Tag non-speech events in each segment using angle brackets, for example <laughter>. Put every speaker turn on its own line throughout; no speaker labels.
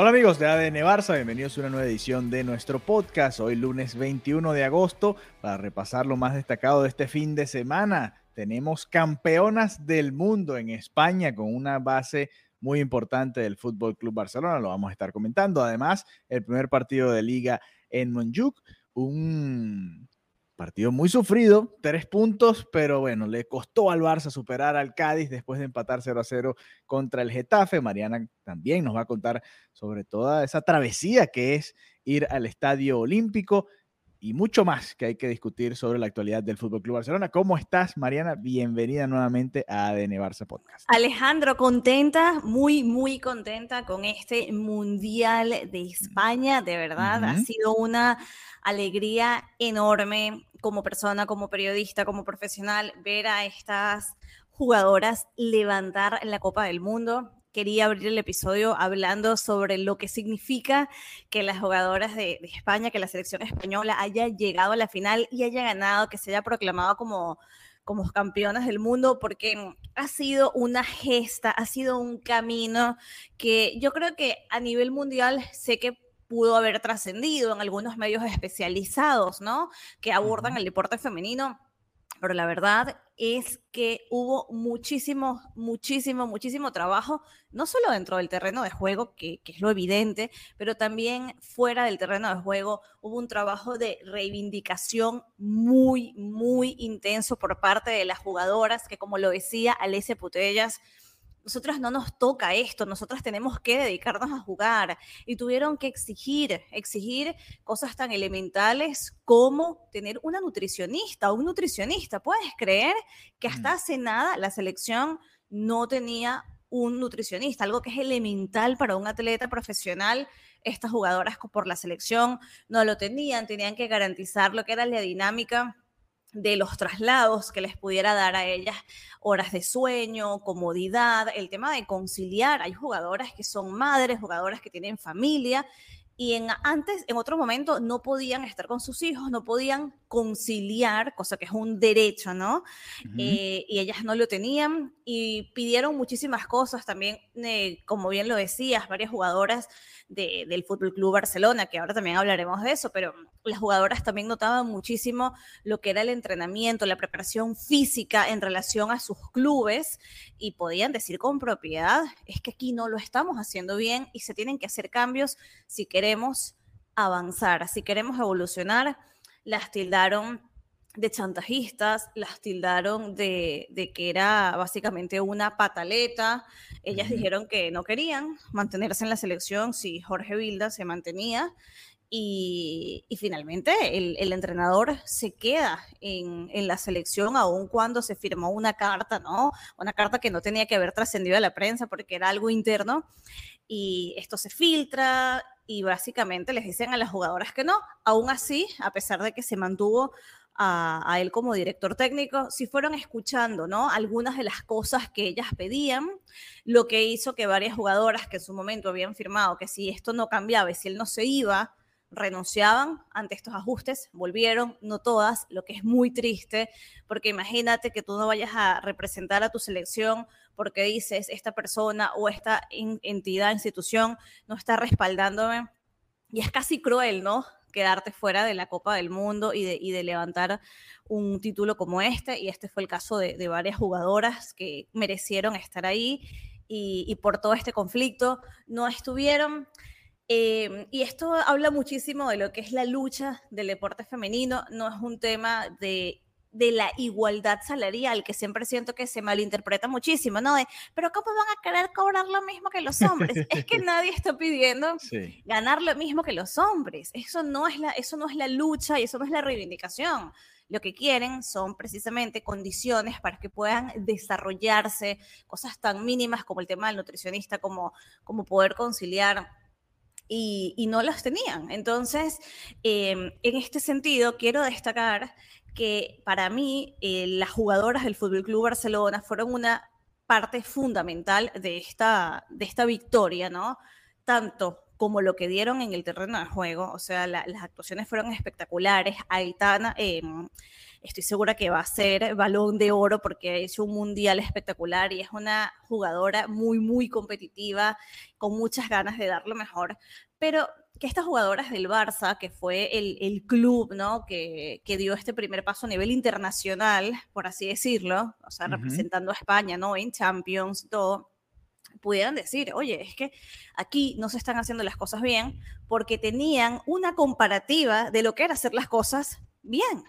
Hola amigos de ADN Barça, bienvenidos a una nueva edición de nuestro podcast. Hoy lunes 21 de agosto, para repasar lo más destacado de este fin de semana. Tenemos campeonas del mundo en España con una base muy importante del Fútbol Club Barcelona, lo vamos a estar comentando. Además, el primer partido de liga en Montjuic, un partido muy sufrido, tres puntos, pero bueno, le costó al Barça superar al Cádiz después de empatar 0 a 0 contra el Getafe. Mariana también nos va a contar sobre toda esa travesía que es ir al Estadio Olímpico y mucho más que hay que discutir sobre la actualidad del Fútbol Club Barcelona. ¿Cómo estás, Mariana? Bienvenida nuevamente a ADN Barça Podcast.
Alejandro, contenta, muy, muy contenta con este Mundial de España. De verdad, uh -huh. ha sido una alegría enorme como persona, como periodista, como profesional, ver a estas jugadoras levantar la Copa del Mundo. Quería abrir el episodio hablando sobre lo que significa que las jugadoras de, España, que la selección española haya llegado a la final y haya ganado, que se haya proclamado como, como campeonas del mundo, porque ha sido una gesta, ha sido un camino que yo creo que a nivel mundial sé que pudo haber trascendido en algunos medios especializados, ¿no? Que abordan el deporte femenino pero la verdad es que hubo muchísimo, muchísimo, muchísimo trabajo, no solo dentro del terreno de juego, que, que, es lo evidente, pero también fuera del terreno de juego hubo un trabajo de reivindicación muy, muy intenso por parte de las jugadoras, que como lo decía Alessia Putellas, nosotras no nos toca esto, nosotras tenemos que dedicarnos a jugar. Y tuvieron que exigir, exigir cosas tan elementales como tener una nutricionista o un nutricionista. ¿Puedes creer que hasta hace nada la selección no tenía un nutricionista, algo que es elemental para un atleta profesional? Estas jugadoras por la selección no lo tenían, tenían que garantizar lo que era la dinámica de los traslados que les pudiera dar a ellas horas de sueño, comodidad, el tema de conciliar. Hay jugadoras que son madres, jugadoras que tienen familia y en antes, en otro momento, no podían estar con sus hijos, no podían conciliar, cosa que es un derecho, ¿no? Uh -huh. eh, y ellas no lo tenían y pidieron muchísimas cosas también, eh, como bien lo decías, varias jugadoras de, del Fútbol Club Barcelona, que ahora también hablaremos de eso, pero las jugadoras también notaban muchísimo lo que era el entrenamiento, la preparación física en relación a sus clubes y podían decir con propiedad, es que aquí no lo estamos haciendo bien y se tienen que hacer cambios si queremos avanzar, si queremos evolucionar. Las tildaron de chantajistas, las tildaron de, de, que era básicamente una pataleta. Ellas uh -huh. dijeron que no querían mantenerse en la selección si Jorge Vilda se mantenía. Y, y finalmente el, el, entrenador se queda en, en, la selección, aun cuando se firmó una carta, ¿no? Una carta que no tenía que haber trascendido a la prensa porque era algo interno. Y esto se filtra y básicamente les dicen a las jugadoras que no. Aún así, a pesar de que se mantuvo a, él como director técnico, si fueron escuchando, ¿no? Algunas de las cosas que ellas pedían, lo que hizo que varias jugadoras que en su momento habían firmado que si esto no cambiaba y si él no se iba, renunciaban ante estos ajustes, volvieron, no todas, lo que es muy triste, porque imagínate que tú no vayas a representar a tu selección porque dices, esta persona o esta entidad, institución no está respaldándome. Y es casi cruel, ¿no? quedarte fuera de la Copa del Mundo y de, levantar un título como este. Y este fue el caso de, varias jugadoras que merecieron estar ahí y, por todo este conflicto no estuvieron. Eh, y esto habla muchísimo de lo que es la lucha del deporte femenino. No es un tema de de la igualdad salarial, que siempre siento que se malinterpreta muchísimo, ¿no? De, pero ¿cómo van a querer cobrar lo mismo que los hombres? es que <laughs> nadie está pidiendo ganar lo mismo que los hombres. Eso no, es la, eso no es la lucha y eso no es la reivindicación. Lo que quieren son precisamente condiciones para que puedan desarrollarse cosas tan mínimas como el tema del nutricionista, como, como poder conciliar y, no las tenían. Entonces, em, en este sentido, quiero destacar que para mí eh, las jugadoras del Fútbol Club Barcelona fueron una parte fundamental de esta, de esta victoria, ¿no? Tanto como lo que dieron en el terreno de juego, o sea, las actuaciones fueron espectaculares. Aitana, eh, estoy segura que va a ser balón de oro porque hecho un mundial espectacular y es una jugadora muy, muy competitiva, con muchas ganas de dar lo mejor. Pero que estas jugadoras del Barça, que fue el, el club ¿no? Que, que, dio este primer paso a nivel internacional, por así decirlo, o sea, representando a España ¿no? en Champions, todo, pudieran decir, oye, es que aquí no se están haciendo las cosas bien porque tenían una comparativa de lo que era hacer las cosas bien.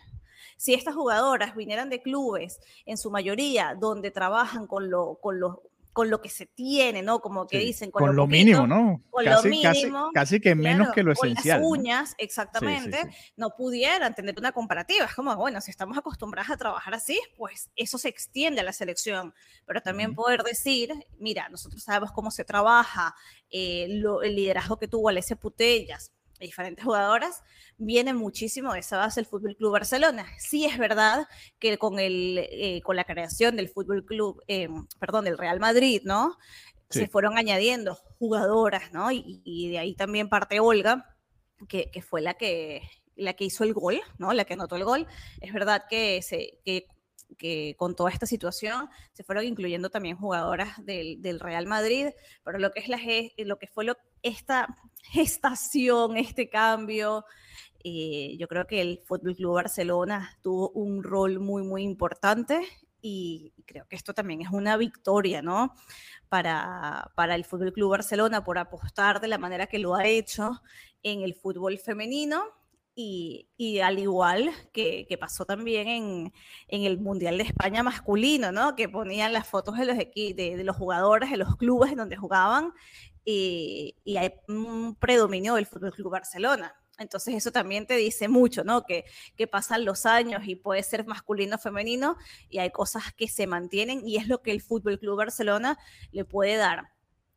Si estas jugadoras vinieran de clubes, en su mayoría, donde trabajan con, lo, con los con lo que se tiene, ¿no? Como que dicen,
con, lo, mínimo, ¿no? Con casi, lo mínimo. Casi, que menos que lo esencial.
Con las uñas, exactamente, no pudieran tener una comparativa. Es como, bueno, si estamos acostumbradas a trabajar así, pues eso se extiende a la selección. Pero también poder decir, mira, nosotros sabemos cómo se trabaja, eh, el liderazgo que tuvo Alessia Putellas, diferentes jugadoras, viene muchísimo de esa base el Fútbol Club Barcelona. Sí es verdad que con, el, eh, con la creación del Fútbol Club, eh, perdón, del Real Madrid, ¿no? Se fueron añadiendo jugadoras, ¿no? Y, de ahí también parte Olga, que, que, fue la que, la que hizo el gol, ¿no? La que anotó el gol. Es verdad que, se, que que con toda esta situación se fueron incluyendo también jugadoras del, Real Madrid, pero lo que es la, lo que fue lo, esta gestación, este cambio, eh, yo creo que el Fútbol Club Barcelona tuvo un rol muy, muy importante y creo que esto también es una victoria, ¿no? Para, para el Fútbol Club Barcelona por apostar de la manera que lo ha hecho en el fútbol femenino y, al igual que, pasó también en, el Mundial de España masculino, ¿no? Que ponían las fotos de los, de, de los jugadores, de los clubes en donde jugaban y, y hay un predominio del Fútbol Club Barcelona. Entonces eso también te dice mucho, ¿no? Que, que pasan los años y puede ser masculino o femenino y hay cosas que se mantienen y es lo que el Fútbol Club Barcelona le puede dar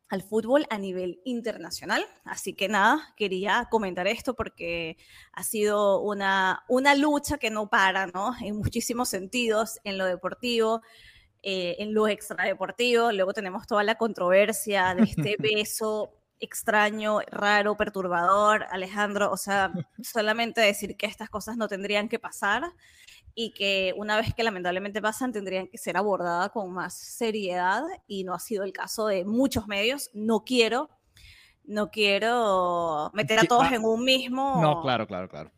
al fútbol a nivel internacional. Así que nada, quería comentar esto porque ha sido una, una lucha que no para, ¿no? En muchísimos sentidos, en lo deportivo, eh, en lo extradeportivo. Luego tenemos toda la controversia de este <laughs> beso extraño, raro, perturbador, Alejandro. O sea, <laughs> solamente decir que estas cosas no tendrían que pasar y que una vez que lamentablemente pasan tendrían que ser abordadas con más seriedad y no ha sido el caso de muchos medios. No quiero, no quiero meter a todos en un mismo.
No, claro, claro, claro.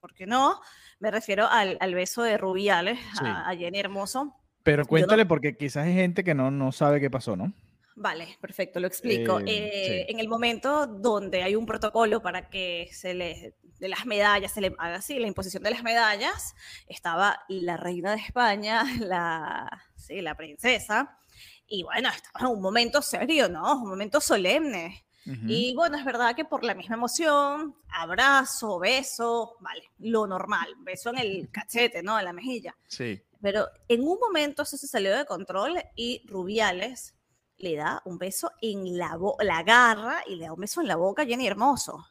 Porque no, me refiero al, al beso de Rubiales a, Jenny Hermoso.
Pero cuéntale, porque quizás hay gente que no, no sabe qué pasó, ¿no?
Vale, perfecto, lo explico. Eh, en el momento donde hay un protocolo para que se le, de las medallas, se le haga así, la imposición de las medallas, estaba la reina de España, <laughs> la, sí, la princesa, y bueno, estaba en un momento serio, ¿no? Un momento solemne. Y bueno, es verdad que por la misma emoción, abrazo, beso, vale, lo normal, beso en el <laughs> cachete, ¿no? En la mejilla.
Sí.
Pero en un momento eso se salió de control y Rubiales le da un beso en la, la garra y le da un beso en la boca Jenny Hermoso.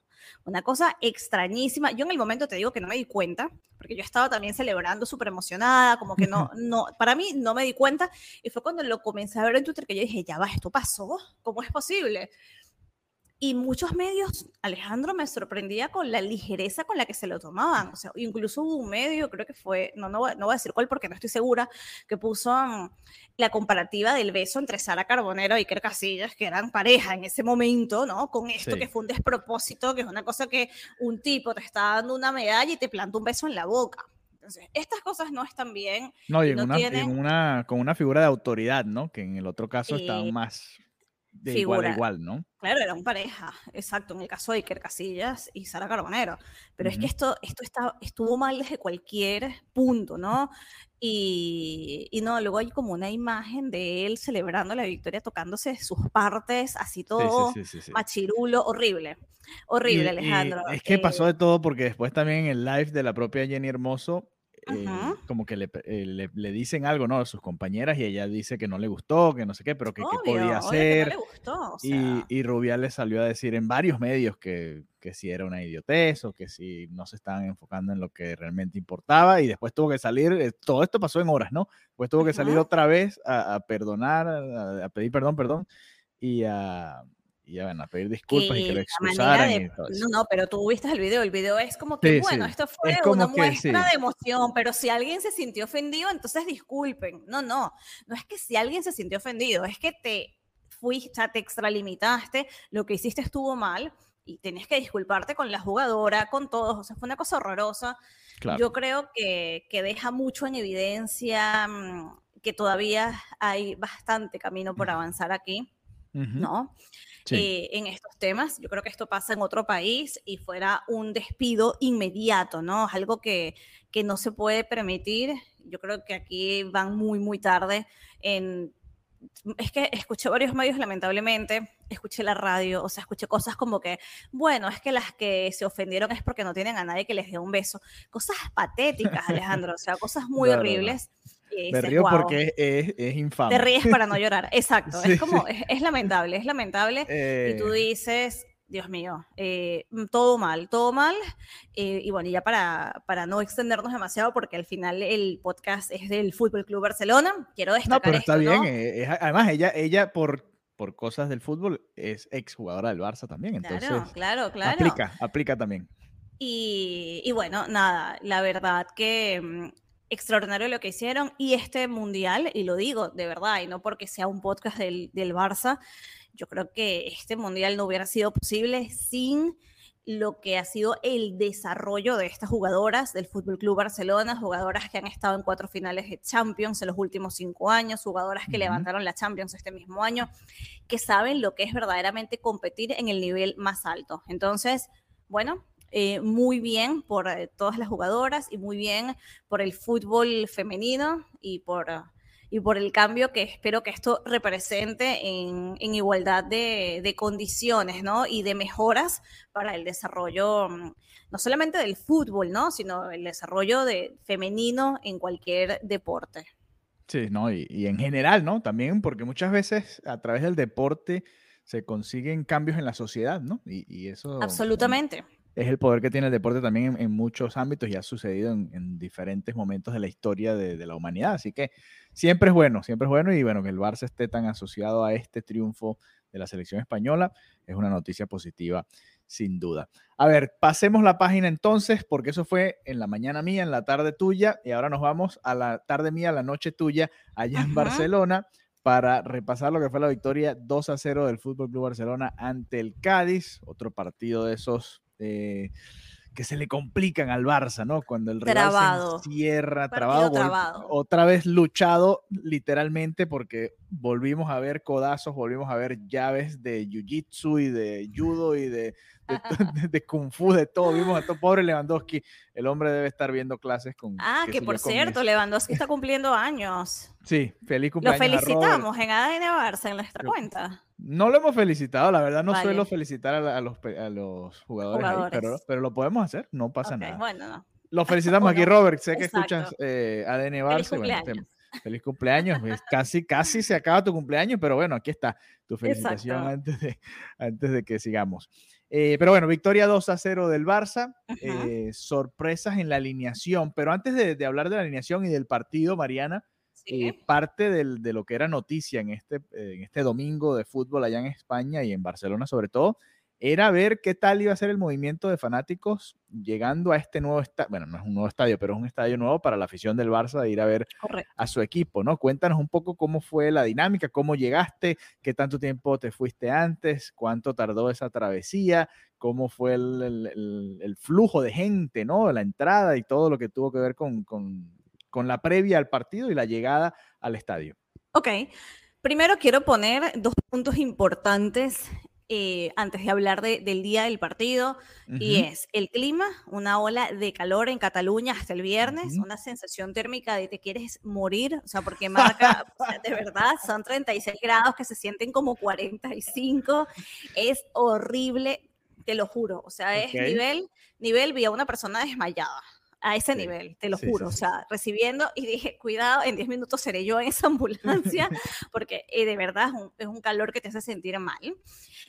Una cosa extrañísima. Yo en el momento te digo que no me di cuenta, porque yo estaba también celebrando súper emocionada, como que no, <laughs> no, para mí no me di cuenta. Y fue cuando lo comencé a ver en Twitter que yo dije, ya va, esto pasó, ¿cómo es posible? Y muchos medios, Alejandro, me sorprendía con la ligereza con la que se lo tomaban. O sea, incluso hubo un medio, creo que fue, no, no, no voy a decir cuál porque no estoy segura, que puso mm, la comparativa del beso entre Sara Carbonero y Iker Casillas, que eran pareja en ese momento, ¿no? Con esto que fue un despropósito, que es una cosa que un tipo te está dando una medalla y te planta un beso en la boca. Entonces, estas cosas no están bien.
No, y en, una, una, con una figura de autoridad, ¿no? Que en el otro caso estaban más de igual a igual, ¿no?
Claro, eran pareja, exacto, en el caso de Iker Casillas y Sara Carbonero. Pero es que esto, esto está, estuvo mal desde cualquier punto, ¿no? Y, y, no, luego hay como una imagen de él celebrando la victoria, tocándose sus partes, así todo machirulo, horrible. Horrible, Alejandro.
es que pasó de todo porque después también en el live de la propia Jenny Hermoso eh, como que eh, le, le, dicen algo, ¿no? A sus compañeras y ella dice que no le gustó, que no sé qué, pero que qué podía hacer. y, y Rubial salió a decir en varios medios que, que si era una idiotez o que si no se estaban enfocando en lo que realmente importaba y después tuvo que salir, eh, todo esto pasó en horas, ¿no? Después tuvo que salir otra vez a, perdonar, a, pedir perdón, perdón, y a, y van a pedir disculpas y que lo excusaran.
no, no, pero tú viste el video, el video es como que, bueno, esto fue una muestra de emoción, pero si alguien se sintió ofendido, entonces disculpen. No, no, no es que si alguien se sintió ofendido, es que te fuiste, te extralimitaste, lo que hiciste estuvo mal y tenés que disculparte con la jugadora, con todos, o sea, fue una cosa horrorosa. Yo creo que, que deja mucho en evidencia mm, que todavía hay bastante camino por avanzar aquí. ¿no? Eh, en estos temas. Yo creo que esto pasa en otro país y fuera un despido inmediato, ¿no? Es algo que, que no se puede permitir. Yo creo que aquí van muy, muy tarde en es que escuché varios medios, lamentablemente, escuché la radio, o sea, escuché cosas como que, bueno, es que las que se ofendieron es porque no tienen a nadie que les dé un beso. Cosas <laughs> patéticas, Alejandro, o sea, cosas muy horribles.
Me río porque es, es, infame.
Te ríes para no <laughs> llorar, exacto. Es como, es, lamentable, es lamentable. Y tú eh. dices, Dios mío, eh, mm, todo mal, todo mal. Eh, y bueno, ya para, para no extendernos demasiado, porque al final el podcast es del Fútbol Club Barcelona, quiero destacar. No, pero
está bien. además, ella, ella por, por cosas del fútbol es exjugadora del Barça también. Entonces,
claro, claro, claro.
Aplica, aplica también.
Y, y bueno, nada, la verdad que mm, extraordinario lo que hicieron y este mundial, y lo digo de verdad, y no porque sea un podcast del, del Barça, yo creo que este mundial no hubiera sido posible sin lo que ha sido el desarrollo de estas jugadoras del Fútbol Club Barcelona, jugadoras que han estado en cuatro finales de Champions en los últimos cinco años, jugadoras que levantaron la Champions este mismo año, que saben lo que es verdaderamente competir en el nivel más alto. Entonces, bueno, eh, muy bien por eh, todas las jugadoras y muy bien por el fútbol femenino y por, y por el cambio que espero que esto represente en, igualdad de, condiciones ¿no? y de mejoras para el desarrollo mm, no solamente del fútbol, ¿no? sino el desarrollo de femenino en cualquier deporte.
Sí, no, y, y en general, ¿no? También porque muchas veces a través del deporte se consiguen cambios en la sociedad, ¿no? Y, y eso...
Absolutamente
es el poder que tiene el deporte también en, muchos ámbitos y ha sucedido en, diferentes momentos de la historia de, la humanidad. Así que siempre es bueno, siempre es bueno y bueno, que el Barça esté tan asociado a este triunfo de la selección española es una noticia positiva sin duda. A ver, pasemos la página entonces, porque eso fue en la mañana mía, en la tarde tuya, y ahora nos vamos a la tarde mía, a la noche tuya, allá en Barcelona, para repasar lo que fue la victoria 2 a 0 del Fútbol Club Barcelona ante el Cádiz, otro partido de esos eh, que se le complican al Barça, ¿no? Cuando el rival se encierra, trabado, otra vez luchado literalmente porque volvimos a ver codazos, volvimos a ver llaves de jiu-jitsu y de judo y de, de, <laughs> <laughs> kung fu, de todo. Vimos a todo pobre Lewandowski. El hombre debe estar viendo clases con.
Ah, que por cierto, Lewandowski está <laughs> cumpliendo años.
Sí, feliz cumpleaños.
Lo felicitamos en ADN Barça en nuestra cuenta.
No lo hemos felicitado, la verdad no suelo felicitar a, los, a los jugadores, pero, pero, lo podemos hacer, no pasa nada. Bueno, Lo felicitamos aquí, Robert. Sé que escuchas eh, ADN Barça. Feliz cumpleaños. feliz cumpleaños. Casi, casi se acaba tu cumpleaños, pero bueno, aquí está tu <laughs> felicitación antes de, antes de que sigamos. Eh, pero bueno, victoria 2 a 0 del Barça. Eh, sorpresas en la alineación. Pero antes de, de hablar de la alineación y del partido, Mariana, eh, parte de lo que era noticia en este, en este domingo de fútbol allá en España y en Barcelona sobre todo, era ver qué tal iba a ser el movimiento de fanáticos llegando a este nuevo estadio, bueno, no es un nuevo estadio, pero es un estadio nuevo para la afición del Barça de ir a ver a su equipo, ¿no? Cuéntanos un poco cómo fue la dinámica, cómo llegaste, qué tanto tiempo te fuiste antes, cuánto tardó esa travesía, cómo fue el, flujo de gente, ¿no? La entrada y todo lo que tuvo que ver con, con con la previa al partido y la llegada al estadio.
Ok. Primero quiero poner dos puntos importantes eh, antes de hablar del día del partido, y es el clima, una ola de calor en Cataluña hasta el viernes, una sensación térmica de te quieres morir, o sea, porque marca, de verdad, son 36 grados que se sienten como 45, es horrible, te lo juro, o sea, es nivel, nivel, vi a una persona desmayada a ese nivel, te lo juro, o sea, recibiendo y dije, cuidado, en 10 minutos seré yo en esa ambulancia, <laughs> porque eh, de verdad es un, calor que te hace sentir mal.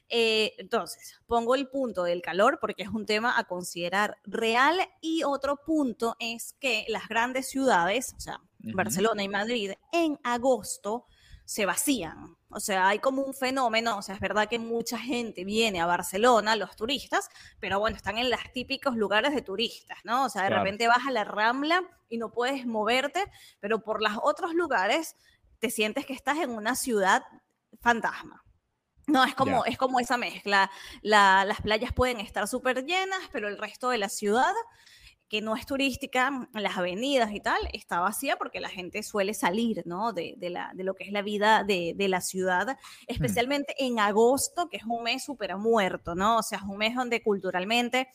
Eh, entonces, pongo el punto del calor porque es un tema a considerar real y otro punto es que las grandes ciudades, o sea, Barcelona y Madrid, en agosto se vacían. O sea, hay como un fenómeno, o sea, es verdad que mucha gente viene a Barcelona, los turistas, pero bueno, están en los típicos lugares de turistas, ¿no? O sea, de repente vas a la Rambla y no puedes moverte, pero por los otros lugares te sientes que estás en una ciudad fantasma. No, es como, es como esa mezcla. las playas pueden estar súper llenas, pero el resto de la ciudad que no es turística, las avenidas y tal, está vacía porque la gente suele salir, ¿no? De, la, de lo que es la vida de, la ciudad, mm. especialmente en agosto, que es un mes súper muerto, ¿no? O sea, es un mes donde culturalmente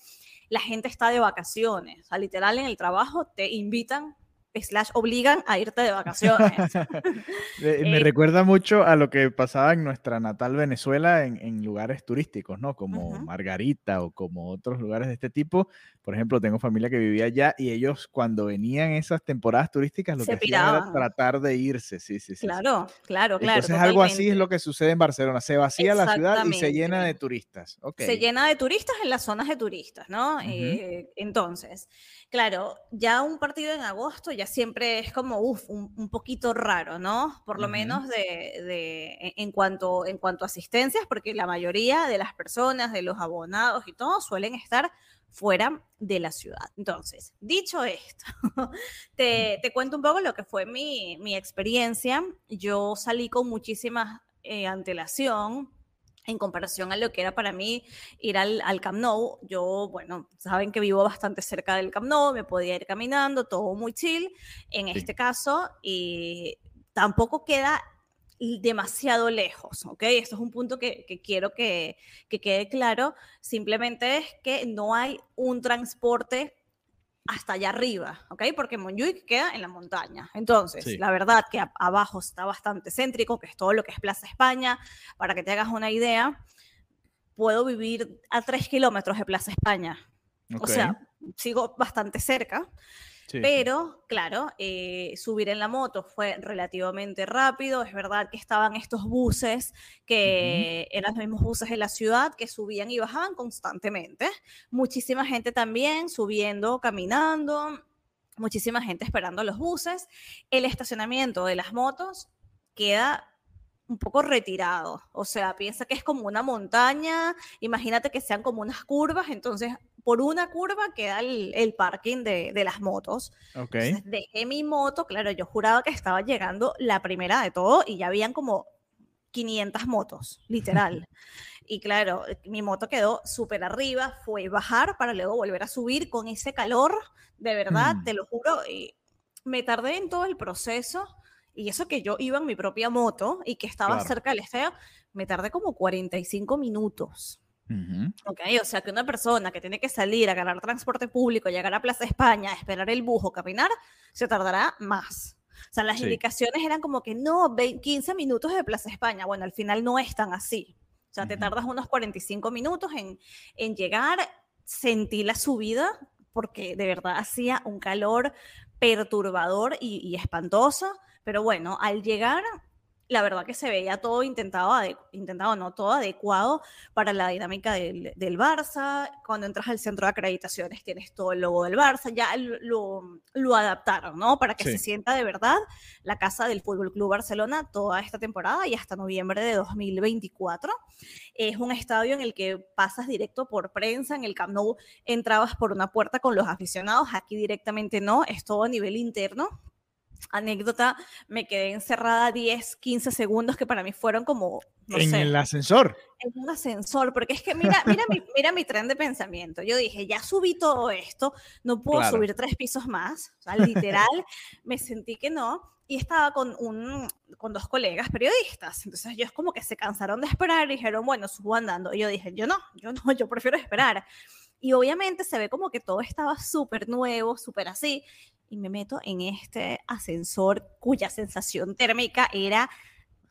la gente está de vacaciones, o sea, literal en el trabajo te invitan slash obligan a irte de vacaciones. <laughs>
Me <laughs> eh, recuerda mucho a lo que pasaba en nuestra natal Venezuela en, lugares turísticos, ¿no? Como Margarita o como otros lugares de este tipo. Por ejemplo, tengo familia que vivía allá y ellos cuando venían esas temporadas turísticas lo que hacían era tratar de irse, sí, sí, sí.
Claro, claro, claro.
Entonces algo así es lo que sucede en Barcelona. Se vacía la ciudad y se llena de turistas.
Se llena de turistas en las zonas de turistas, ¿no? Eh, entonces, claro, ya un partido en agosto ya siempre es como, uff, un, poquito raro, ¿no? Por lo menos de, e, en, cuanto, en cuanto a asistencias, porque la mayoría de las personas, de los abonados y todo, suelen estar fuera de la ciudad. Entonces, dicho esto, <laughs> te, cuento un poco lo que fue mi, experiencia. Yo salí con muchísima eh, antelación en comparación a lo que era para mí ir al, al, Camp Nou. Yo, bueno, saben que vivo bastante cerca del Camp Nou, me podía ir caminando, todo muy chill. En este caso, y tampoco queda demasiado lejos, ¿ok? Esto es un punto que, quiero que, que, quede claro. Simplemente es que no hay un transporte hasta allá arriba, ¿ok? Porque Montjuic queda en la montaña. Entonces, la verdad que abajo está bastante céntrico, que es todo lo que es Plaza España. Para que te hagas una idea, puedo vivir a tres kilómetros de Plaza España. O sea, sigo bastante cerca. Pero, claro, eh, subir en la moto fue relativamente rápido. Es verdad que estaban estos buses que eran los mismos buses de la ciudad que subían y bajaban constantemente. Muchísima gente también subiendo, caminando. Muchísima gente esperando los buses. El estacionamiento de las motos queda un poco retirado. O sea, piensa que es como una montaña, imagínate que sean como unas curvas, entonces por una curva queda el, parking de, las motos. Entonces dejé mi moto, claro, yo juraba que estaba llegando la primera de todo y ya habían como 500 motos, literal. <laughs> y claro, mi moto quedó súper arriba, fue bajar para luego volver a subir con ese calor, de verdad, mm. te lo juro, y me tardé en todo el proceso y eso que yo iba en mi propia moto y que estaba cerca del estadio, me tardé como 45 minutos. Ok, o sea que una persona que tiene que salir a ganar transporte público, llegar a Plaza España, esperar el bus o caminar, se tardará más. O sea, las indicaciones eran como que no, 15 minutos de Plaza España. Bueno, al final no es tan así. O sea, te tardas unos 45 minutos en, en llegar, sentí la subida, porque de verdad hacía un calor perturbador y, y espantoso. Pero bueno, al llegar la verdad que se veía todo intentado, intentado no, todo adecuado para la dinámica del, del, Barça. Cuando entras al centro de acreditaciones tienes todo el logo del Barça, ya lo, lo adaptaron, ¿no? Para que se sienta de verdad la casa del Fútbol Club Barcelona toda esta temporada y hasta noviembre de 2024. Es un estadio en el que pasas directo por prensa, en el Camp Nou entrabas por una puerta con los aficionados, aquí directamente no, es todo a nivel interno anécdota, me quedé encerrada 10, 15 segundos que para mí fueron como... No
en el ascensor.
En un ascensor, porque es que mira, mira, mi, mira mi tren de pensamiento. Yo dije, ya subí todo esto, no puedo subir tres pisos más. O sea, literal, <laughs> me sentí que no. Y estaba con, un, con dos colegas periodistas. Entonces ellos como que se cansaron de esperar y dijeron, bueno, subo andando. Y yo dije, yo no, yo no, yo prefiero esperar. Y obviamente se ve como que todo estaba súper nuevo, súper así y me meto en este ascensor cuya sensación térmica era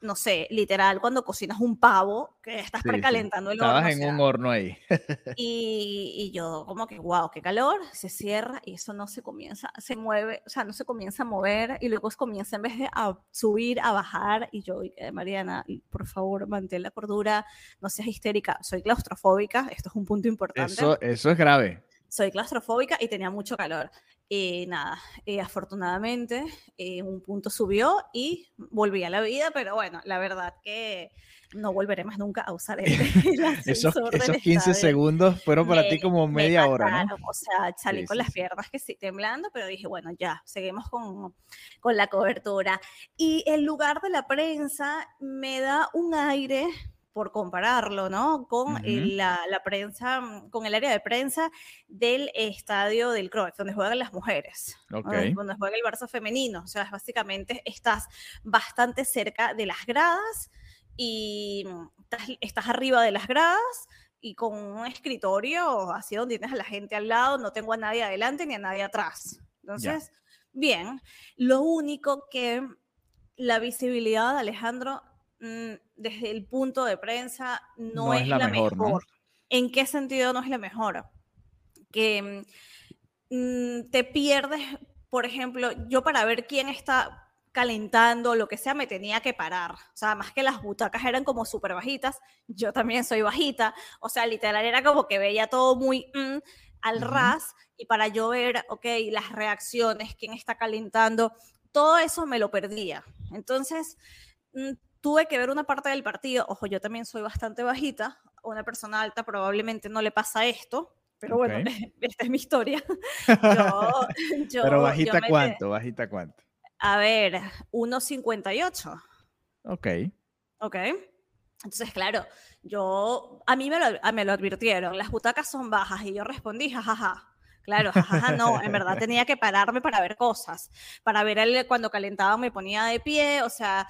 no sé, literal, cuando cocinas un pavo, que estás precalentando el
horno. Estabas en un horno ahí. <laughs>
y, y, yo como que, wow, qué calor, se cierra y eso no se comienza, se mueve, o sea, no se comienza a mover y luego comienza en vez de a subir, a bajar y yo, Mariana, por favor, mantén la cordura, no seas histérica, soy claustrofóbica, esto es un punto importante.
Eso, eso es grave.
Soy claustrofóbica y tenía mucho calor. Y nada, eh, afortunadamente eh, un punto subió y volví a la vida, pero bueno, la verdad que no volveré más nunca a usar el, <laughs>
esos, esos 15 segundos fueron para ti como media hora, ¿no?
O sea, salí con las piernas que sí temblando, pero dije, bueno, ya, seguimos con, con la cobertura. Y el lugar de la prensa me da un aire por compararlo, ¿no? Con la, prensa, mm, con el área de prensa del estadio del Cruyff, donde juegan las mujeres, donde juega el Barça femenino. O sea, básicamente estás bastante cerca de las gradas y mm, estás, arriba de las gradas y con un escritorio así donde tienes a la gente al lado, no tengo a nadie adelante ni a nadie atrás. Entonces, bien, lo único que la visibilidad, Alejandro, desde el punto de prensa no, es, la, mejor. ¿En qué sentido no es la mejor? Que mm, te pierdes, por ejemplo, yo para ver quién está calentando, lo que sea, me tenía que parar. O sea, más que las butacas eran como súper bajitas, yo también soy bajita. O sea, literal era como que veía todo muy mm, al ras y para yo ver, ok, las reacciones, quién está calentando, todo eso me lo perdía. Entonces, tuve que ver una parte del partido. Ojo, yo también soy bastante bajita. una persona alta probablemente no le pasa esto. Pero bueno, <laughs> esta es mi historia. <laughs> <laughs>
pero bajita cuánto, bajita cuánto.
A ver, 1,58.
Ok.
Ok. Entonces, claro, yo, a mí me lo, me lo advirtieron, las butacas son bajas y yo respondí, jajaja. Claro, jajaja, no, en verdad tenía que pararme para ver cosas, para ver el, cuando calentaba me ponía de pie, o sea,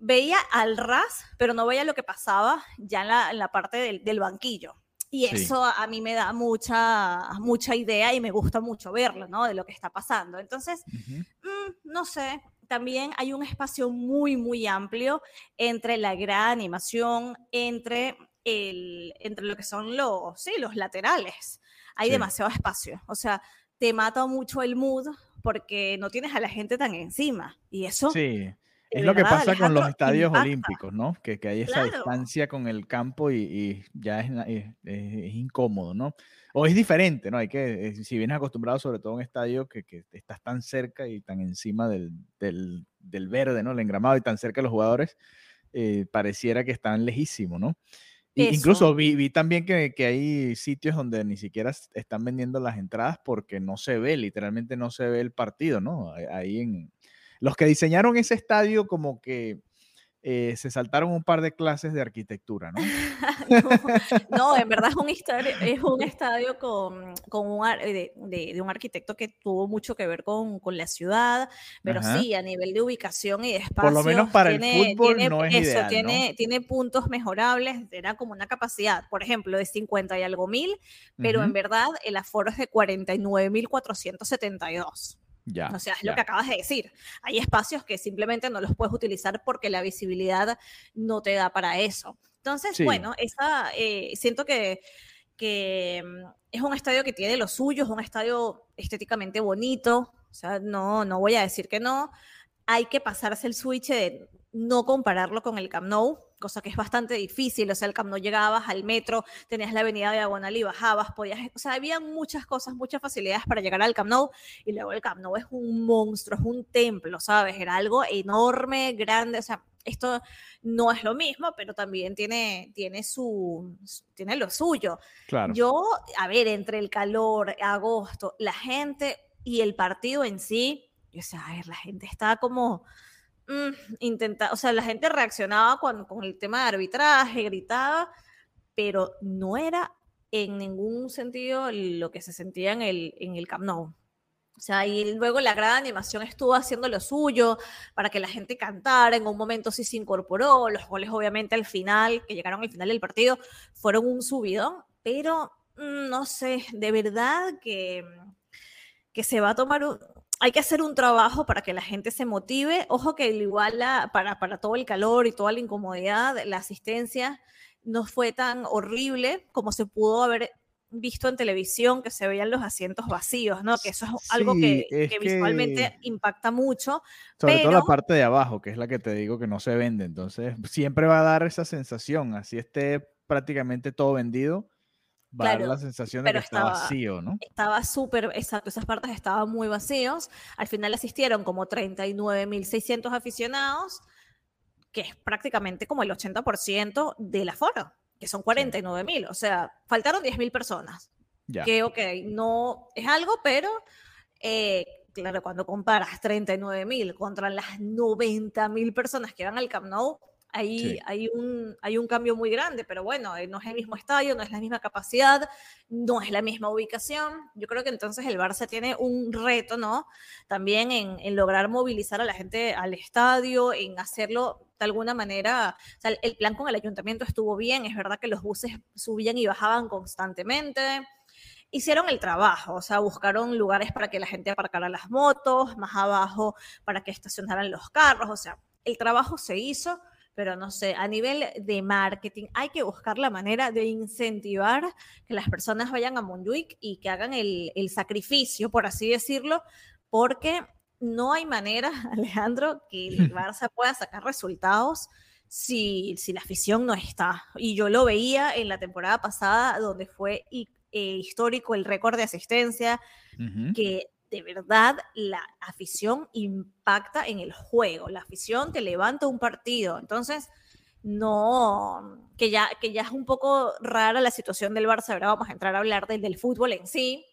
veía al ras, pero no veía lo que pasaba ya en la, parte del, banquillo. Y eso a, mí me da mucha, mucha idea y me gusta mucho verlo, ¿no? De lo que está pasando. Entonces, mm, no sé, también hay un espacio muy, muy amplio entre la gran animación, entre, el, entre lo que son los, sí, los laterales. Hay demasiado espacio. O sea, te mata mucho el mood porque no tienes a la gente tan encima. Y eso
sí. Es lo que pasa con los estadios olímpicos, ¿no? Que, que hay esa distancia con el campo y, ya es, es, incómodo, ¿no? O es diferente, ¿no? Hay que, si vienes acostumbrado sobre todo a un estadio que, que estás tan cerca y tan encima del, del, del, verde, ¿no? El engramado y tan cerca de los jugadores, eh, pareciera que están lejísimos, ¿no? incluso vi, vi también que, que, hay sitios donde ni siquiera están vendiendo las entradas porque no se ve, literalmente no se ve el partido, ¿no? Ahí en, los que diseñaron ese estadio como que eh, se saltaron un par de clases de arquitectura, ¿no? <laughs>
no, en verdad es un, estadio, es un estadio con, con un, de, de, un arquitecto que tuvo mucho que ver con, con la ciudad, pero sí, a nivel de ubicación y de espacio.
Por lo menos para el fútbol no es eso, ideal,
tiene, tiene puntos mejorables, era como una capacidad, por ejemplo, de 50 y algo mil, pero en verdad el aforo es de 49.472 o sea, es lo que acabas de decir. Hay espacios que simplemente no los puedes utilizar porque la visibilidad no te da para eso. Entonces, bueno, esa, eh, siento que, que mm, es un estadio que tiene lo suyo, es un estadio estéticamente bonito. O sea, no, no voy a decir que no. Hay que pasarse el switch de no compararlo con el Camp Nou, cosa que es bastante difícil, o sea, el Camp Nou llegabas al metro, tenías la avenida Diagonal y bajabas, podías, o sea, había muchas cosas, muchas facilidades para llegar al Camp Nou, y luego el Camp Nou es un monstruo, es un templo, ¿sabes? Era algo enorme, grande, o sea, esto no es lo mismo, pero también tiene, tiene, su, tiene lo suyo.
Claro.
Yo, a ver, entre el calor, agosto, la gente y el partido en sí, Yo decía, a ver, la gente está como mm, intenta, o sea, la gente reaccionaba con, con el tema de arbitraje, gritaba, pero no era en ningún sentido lo que se sentía en el, en el Camp Nou. O sea, y luego la gran animación estuvo haciendo lo suyo para que la gente cantara. En un momento sí se incorporó. Los goles, obviamente, al final, que llegaron al final del partido, fueron un subidón. Pero mm, no sé, de verdad que, que se va a tomar hay que hacer un trabajo para que la gente se motive. Ojo que igual para, para todo el calor y toda la incomodidad, la asistencia no fue tan horrible como se pudo haber visto en televisión, que se veían los asientos vacíos, ¿no? Que eso es algo que, visualmente impacta mucho.
Sobre todo la parte de abajo, que es la que te digo que no se vende. Entonces, siempre va a dar esa sensación, así esté prácticamente todo vendido, va a dar la sensación de que está vacío, ¿no?
Estaba súper, exacto, esas partes estaban muy vacíos. Al final asistieron como 39.600 aficionados que es prácticamente como el 80% del aforo, que son 49 mil. O sea, faltaron 10 mil personas. Ya. Que, ok, no es algo, pero eh, claro, cuando comparas 39 mil contra las 90 mil personas que van al Camp Nou, Ahí hay, un, hay un cambio muy grande, pero bueno, eh, no es el mismo estadio, no es la misma capacidad, no es la misma ubicación. Yo creo que entonces el Barça tiene un reto, ¿no? También en, en lograr movilizar a la gente al estadio, en hacerlo de alguna manera. O sea, el plan con el ayuntamiento estuvo bien, es verdad que los buses subían y bajaban constantemente hicieron el trabajo, o sea, buscaron lugares para que la gente aparcara las motos, más abajo para que estacionaran los carros, o sea, el trabajo se hizo, pero no sé, a nivel de marketing hay que buscar la manera de incentivar que las personas vayan a Montjuic y que hagan el, sacrificio, por así decirlo, porque no hay manera, <laughs> Alejandro, que el <laughs> Barça pueda sacar resultados si, si, la afición no está. Y yo lo veía en la temporada pasada, donde fue eh, histórico el récord de asistencia, que de verdad la afición impacta en el juego, la afición te levanta un partido, entonces no, que ya, que ya es un poco rara la situación del Barça, ahora vamos a entrar a hablar del, del fútbol en sí,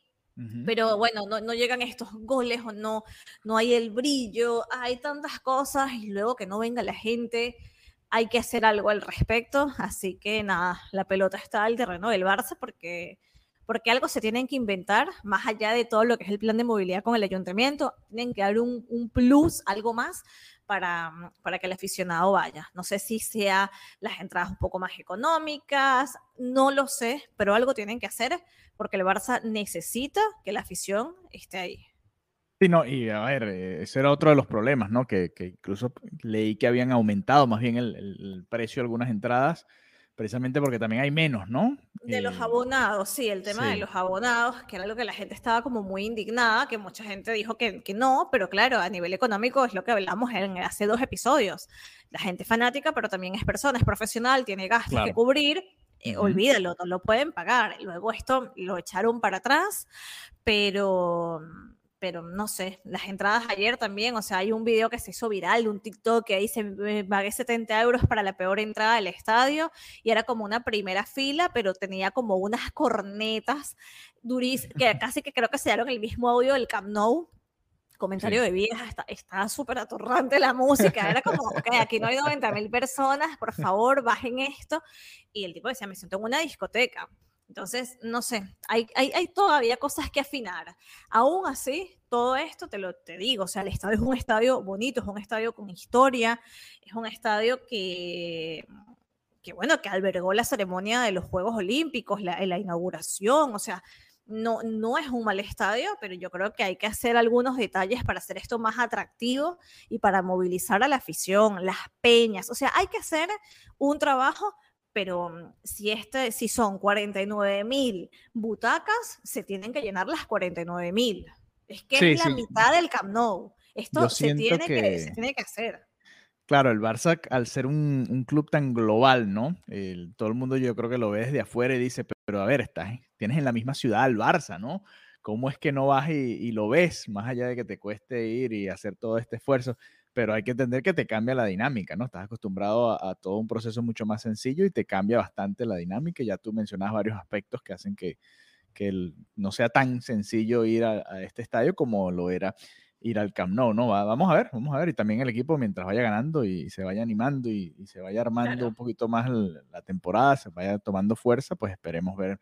pero bueno, no, no, llegan estos goles o no, no hay el brillo, hay tantas cosas y luego que no venga la gente, hay que hacer algo al respecto, así que nada, la pelota está al terreno del Barça porque porque algo se tienen que inventar, más allá de todo lo que es el plan de movilidad con el ayuntamiento, tienen que dar un, plus, algo más, para, para, que el aficionado vaya. No sé si sea las entradas un poco más económicas, no lo sé, pero algo tienen que hacer porque el Barça necesita que la afición esté ahí.
Sí, no, y a ver, eh, ese era otro de los problemas, ¿no? Que, incluso leí que habían aumentado más bien el, el precio de algunas entradas precisamente porque también hay menos, ¿no?
De los eh, abonados, sí, el tema de los abonados, que era lo que la gente estaba como muy indignada, que mucha gente dijo que, que no, pero claro, a nivel económico es lo que hablamos en, hace dos episodios. La gente fanática, pero también es persona, es profesional, tiene gastos que cubrir, eh, olvídalo, no lo pueden pagar. Luego esto lo echaron para atrás, pero pero no sé, las entradas ayer también, o sea, hay un video que se hizo viral, un TikTok que dice, pagué 70 euros para la peor entrada del estadio y era como una primera fila, pero tenía como unas cornetas durísimas, que casi que creo que se dieron el mismo audio del Camp Nou, comentario de vieja, está súper atorrante la música, era como, ok, aquí no hay 90 mil personas, por <laughs> favor, bajen esto, y el tipo decía, me siento en una discoteca, entonces, no sé, hay, hay, todavía cosas que afinar. Aún así, todo esto te lo te digo, o sea, el estadio es un estadio bonito, es un estadio con historia, es un estadio que, que bueno, que albergó la ceremonia de los Juegos Olímpicos, la, la inauguración, o sea, no, no es un mal estadio, pero yo creo que hay que hacer algunos detalles para hacer esto más atractivo y para movilizar a la afición, las peñas, o sea, hay que hacer un trabajo pero mm, si, este, si son 49 mil butacas, se tienen que llenar las 49 mil. Es que es la mitad del Camp Nou. Esto se tiene que, se tiene que hacer.
Claro, el Barça, al ser un, un club tan global, ¿no? todo el mundo yo creo que lo ve desde afuera y dice, pero, a ver, estás, tienes en la misma ciudad al Barça, ¿no? ¿Cómo es que no vas y, y, lo ves, más allá de que te cueste ir y hacer todo este esfuerzo? Pero hay que entender que te cambia la dinámica, ¿no? Estás acostumbrado a, todo un proceso mucho más sencillo y te cambia bastante la dinámica. Ya tú mencionas varios aspectos que hacen que, que no sea tan sencillo ir a, este estadio como lo era ir al Camp Nou, ¿no? vamos a ver, vamos a ver. Y también el equipo mientras vaya ganando y, se vaya animando y, se vaya armando un poquito más la temporada, se vaya tomando fuerza, pues esperemos ver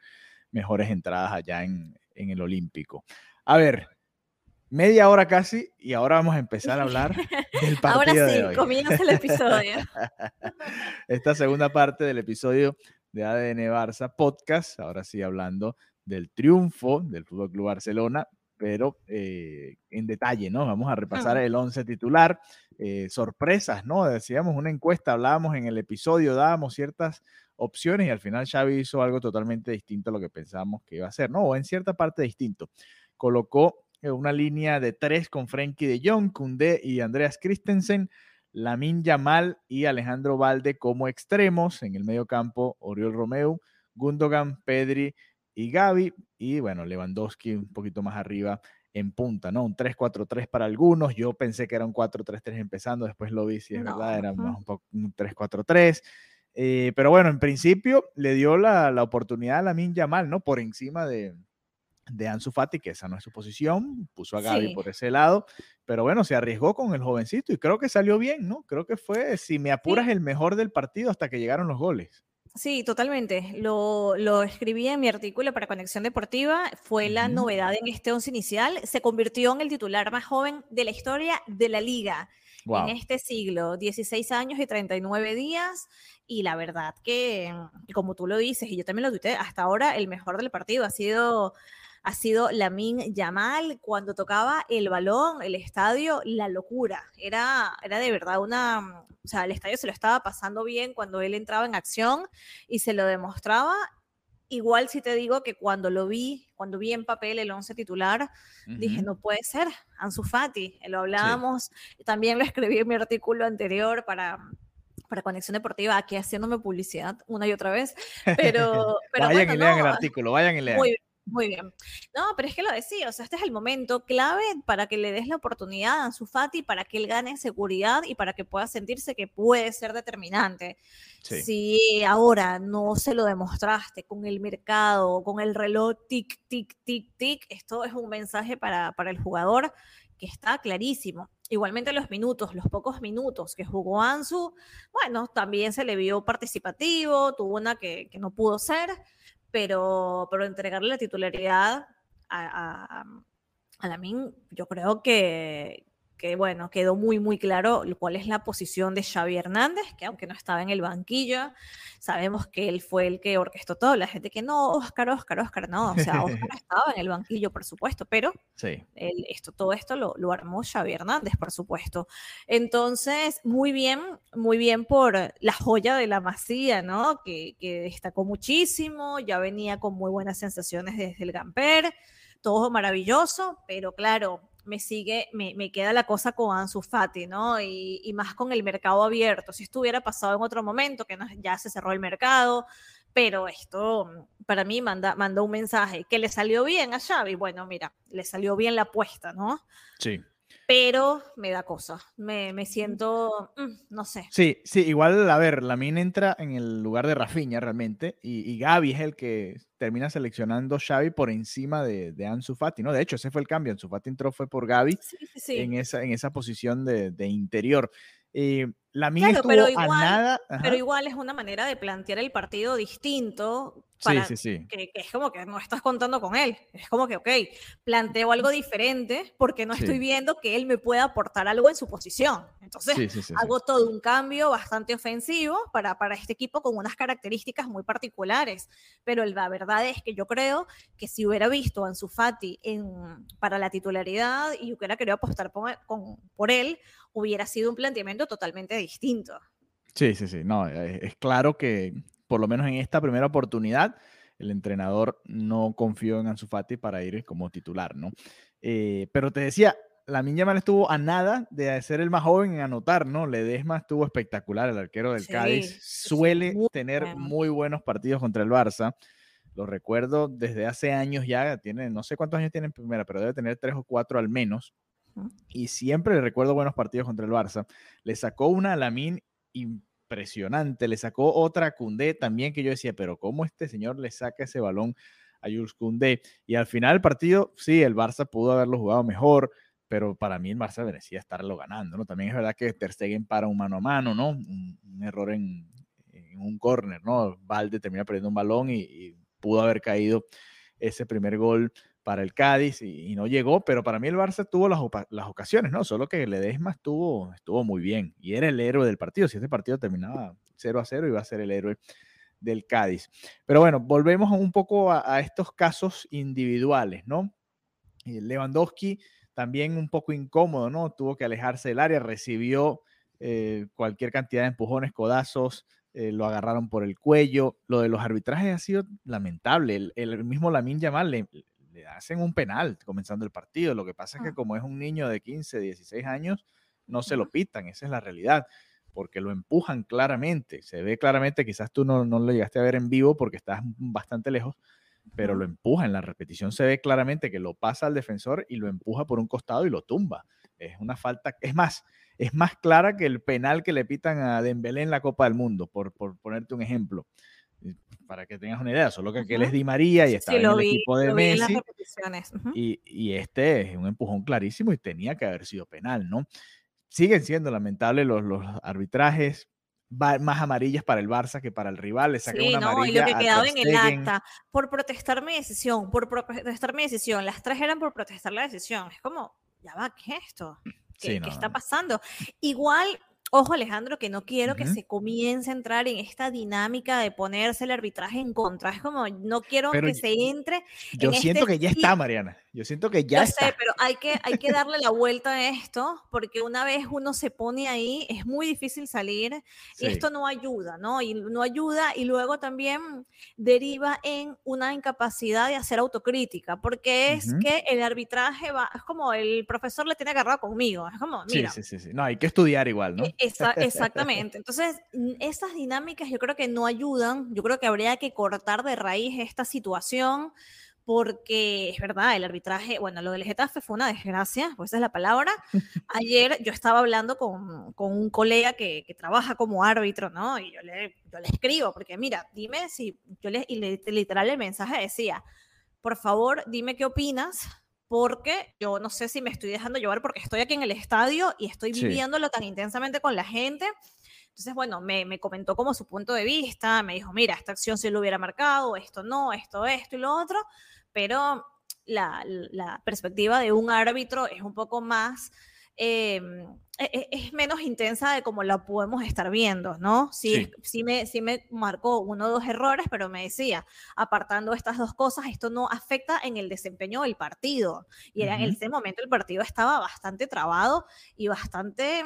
mejores entradas allá en, en el Olímpico. A ver, media hora casi y ahora vamos a empezar a hablar <laughs> del partido
Ahora sí, comienza el episodio. <laughs>
Esta segunda parte del episodio de ADN Barça Podcast, ahora sí hablando del triunfo del Fútbol Club Barcelona, pero eh, en detalle, ¿no? Vamos a repasar el 11 titular, eh, sorpresas, ¿no? Decíamos una encuesta, hablábamos en el episodio, dábamos ciertas opciones y al final Xavi hizo algo totalmente distinto a lo que pensábamos que iba a hacer, ¿no? O en cierta parte distinto. Colocó una línea de tres con Frenkie de Jong, Koundé y Andreas Christensen, Lamin Yamal y Alejandro Valde como extremos, en el medio campo Oriol Romeu, Gundogan, Pedri y Gaby, y bueno, Lewandowski un poquito más arriba en punta, ¿no? Un 3-4-3 para algunos, yo pensé que era un 4-3-3 empezando, después lo vi, si es verdad, era más un, 3-4-3. Eh, pero bueno, en principio le dio la, la oportunidad a Lamin Yamal, ¿no? Por encima de, de Ansu Fati, que esa no es su posición, puso a Gaby por ese lado, pero bueno, se arriesgó con el jovencito y creo que salió bien, ¿no? Creo que fue, si me apuras, el mejor del partido hasta que llegaron los goles.
Sí, totalmente. Lo, lo, escribí en mi artículo para Conexión Deportiva. Fue la novedad en este once inicial. Se convirtió en el titular más joven de la historia de la liga en este siglo. 16 años y 39 días. Y la verdad que, como tú lo dices, y yo también lo tuiteé, hasta ahora el mejor del partido ha sido ha sido Lamin Yamal. Cuando tocaba el balón, el estadio, la locura. Era, era de verdad una. O sea, el estadio se lo estaba pasando bien cuando él entraba en acción y se lo demostraba. Igual si te digo que cuando lo vi, cuando vi en papel el 11 titular, dije, no puede ser, Ansu Fati, lo hablábamos, también lo escribí en mi artículo anterior para, para Conexión Deportiva, aquí haciéndome publicidad una y otra vez, pero... <laughs> pero
vayan y lean el artículo, vayan y lean.
Muy bien. No, pero es que lo decía, o sea, este es el momento clave para que le des la oportunidad a Ansu Fati, para que él gane seguridad y para que pueda sentirse que puede ser determinante. Si ahora no se lo demostraste con el mercado, con el reloj tic, tic, tic, tic, esto es un mensaje para, para el jugador que está clarísimo. Igualmente los minutos, los pocos minutos que jugó Ansu, bueno, también se le vio participativo, tuvo una que, que no pudo ser, pero, pero entregarle la titularidad a, a, a Lamin, yo creo que, que bueno, quedó muy, muy claro cuál es la posición de Xavi Hernández, que aunque no estaba en el banquillo, sabemos que él fue el que orquestó todo. La gente que no, Oscar, Oscar, Oscar, no, o sea, <laughs> Oscar estaba en el banquillo, por supuesto, pero sí. esto, todo esto lo, lo, armó Xavi Hernández, por supuesto. Entonces, muy bien, muy bien por la joya de la Masía, ¿no? Que, que destacó muchísimo, ya venía con muy buenas sensaciones desde el Gamper, todo maravilloso, pero claro, me sigue, me, me, queda la cosa con Ansu Fati, ¿no? Y, y, más con el mercado abierto. Si esto hubiera pasado en otro momento, que no, ya se cerró el mercado, pero esto mm, para mí manda, mandó un mensaje que le salió bien a Xavi. Bueno, mira, le salió bien la apuesta, ¿no?
Sí
pero me da cosa. Me, me siento, mm, no sé.
Sí, sí, igual, a ver, Lamin entra en el lugar de Rafinha realmente, y, y Gaby es el que termina seleccionando Xavi por encima de, de, Ansu Fati, ¿no? De hecho, ese fue el cambio. Ansu Fati entró fue por Gaby sí, sí, sí. En, esa, en esa posición de, de interior. Eh, la claro,
pero
igual, a nada.
Pero igual es una manera de plantear el partido distinto. Para sí, sí, sí. Que, que, es como que no estás contando con él. Es como que, ok, planteo algo diferente porque no estoy viendo que él me pueda aportar algo en su posición. Entonces, hago todo un cambio bastante ofensivo para, para este equipo con unas características muy particulares. Pero la verdad es que yo creo que si hubiera visto a Ansu Fati en, para la titularidad y hubiera querido apostar por, con, por él, hubiera sido un planteamiento totalmente distinto.
Sí, sí, sí. No, es, es, claro que por lo menos en esta primera oportunidad el entrenador no confió en Ansu Fati para ir como titular, ¿no? Eh, pero te decía, la Mal estuvo a nada de ser el más joven en anotar, ¿no? Ledesma estuvo espectacular, el arquero del sí, Cádiz suele tener muy buenos partidos contra el Barça. Lo recuerdo desde hace años ya, tiene, no sé cuántos años tiene en primera, pero debe tener tres o cuatro al menos y siempre le recuerdo buenos partidos contra el Barça. Le sacó una a Lamin impresionante, le sacó otra a Cundé también que yo decía, pero ¿cómo este señor le saca ese balón a Jules Cundé? Y al final del partido, sí, el Barça pudo haberlo jugado mejor, pero para mí el Barça merecía estarlo ganando, ¿no? También es verdad que Ter Stegen para un mano a mano, ¿no? Un, error en, un córner, ¿no? Valde termina perdiendo un balón y, pudo haber caído ese primer gol para el Cádiz y, no llegó, pero para mí el Barça tuvo las, ocasiones, ¿no? Solo que Ledesma estuvo, estuvo muy bien y era el héroe del partido. Si este partido terminaba 0 a 0, iba a ser el héroe del Cádiz. Pero bueno, volvemos un poco a, estos casos individuales, ¿no? Lewandowski también un poco incómodo, ¿no? Tuvo que alejarse del área, recibió eh, cualquier cantidad de empujones, codazos, eh, lo agarraron por el cuello. Lo de los arbitrajes ha sido lamentable. El, mismo Lamin Yamal le, le, hacen un penal comenzando el partido. Lo que pasa es que ah. como es un niño de 15, 16 años, no se lo pitan, esa es la realidad porque lo empujan claramente. Se ve claramente, quizás tú no, no lo llegaste a ver en vivo porque estás bastante lejos, pero lo empuja. En la repetición se ve claramente que lo pasa al defensor y lo empuja por un costado y lo tumba. Es una falta, es más, es más clara que el penal que le pitan a Dembélé en la Copa del Mundo, por, por ponerte un ejemplo. Para que tengas una idea, solo que aquel es Di María y está en el equipo de Messi. y, y este es un empujón clarísimo y tenía que haber sido penal, ¿no? siguen siendo lamentables los, los arbitrajes, más amarillas para el Barça que para el rival. Le
sí, no, y lo que quedaba en el acta, por protestar mi decisión, por protestar mi decisión, las tres eran por protestar la decisión. Es como, ya va, ¿qué es esto? ¿Qué, ¿qué está pasando? Igual Ojo Alejandro, que no quiero que se comience a entrar en esta dinámica de ponerse el arbitraje en contra. Es como, no quiero que se entre.
Yo siento este que ya está, Mariana. Yo siento que ya yo está. Sé,
pero hay que, hay que darle la vuelta a esto, porque una vez uno se pone ahí, es muy difícil salir y esto no ayuda, ¿no? Y no ayuda y luego también deriva en una incapacidad de hacer autocrítica, porque es que el arbitraje va, es como el profesor le tiene agarrado conmigo, es como, mira.
Sí, sí, sí, No, hay que estudiar igual, ¿no? E,
exactamente. Entonces, esas dinámicas yo creo que no ayudan, yo creo que habría que cortar de raíz esta situación porque es verdad, el arbitraje, bueno, lo del Getafe fue una desgracia, pues esa es la palabra. <laughs> Ayer yo estaba hablando con, con un colega que, que, trabaja como árbitro, ¿no? Y yo le, yo le escribo, porque mira, dime si, yo le, y le, literal el mensaje decía, por favor, dime qué opinas, porque yo no sé si me estoy dejando llevar porque estoy aquí en el estadio y estoy viviéndolo tan intensamente con la gente. Entonces, bueno, me, me, comentó como su punto de vista, me dijo, mira, esta acción sí lo hubiera marcado, esto no, esto, esto y lo otro pero la, perspectiva de un árbitro es un poco más, em, e, e, es, menos intensa de como la podemos estar viendo, ¿no? Sí, sí. me, sí me marcó uno o dos errores, pero me decía, apartando estas dos cosas, esto no afecta en el desempeño del partido. Y en ese momento el partido estaba bastante trabado y bastante,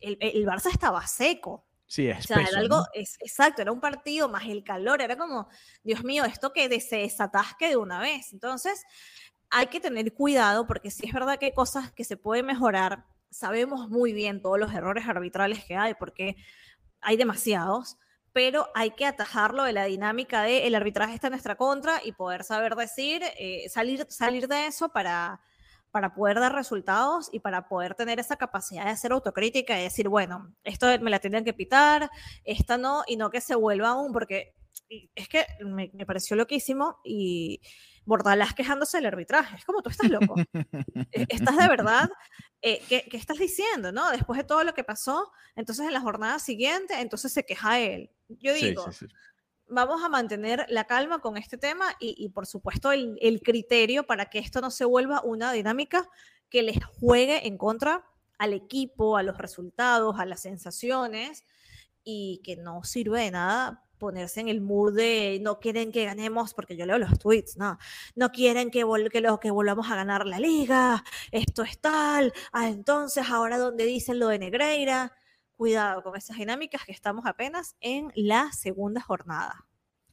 el, el Barça estaba seco.
Sí, es
algo, es, exacto, era un partido más el calor, era como, Dios mío, esto que se desatasque de una vez. Entonces, hay que tener cuidado porque si es verdad que hay cosas que se pueden mejorar, sabemos muy bien todos los errores arbitrales que hay porque hay demasiados, pero hay que atajarlo de la dinámica de el arbitraje está en nuestra contra y poder saber decir, eh, salir, salir de eso para para poder dar resultados y para poder tener esa capacidad de hacer autocrítica y decir, bueno, esto me la tienen que pitar, esta no, y no que se vuelva aún, porque es que me, pareció loquísimo y Bordalás quejándose del arbitraje. Es como tú estás loco. E, estás de verdad. Eh, ¿qué, ¿qué, estás diciendo? ¿no? Después de todo lo que pasó, entonces en la jornada siguiente, entonces se queja él. Yo digo, vamos a mantener la calma con este tema y, por supuesto el, criterio para que esto no se vuelva una dinámica que les juegue en contra al equipo, a los resultados, a las sensaciones y que no sirve de nada ponerse en el mood de no quieren que ganemos, porque yo leo los tweets, no, no quieren que, que, lo, que volvamos a ganar la liga, esto es tal, ah, entonces ahora donde dicen lo de Negreira, cuidado con esas dinámicas que estamos apenas en la segunda jornada.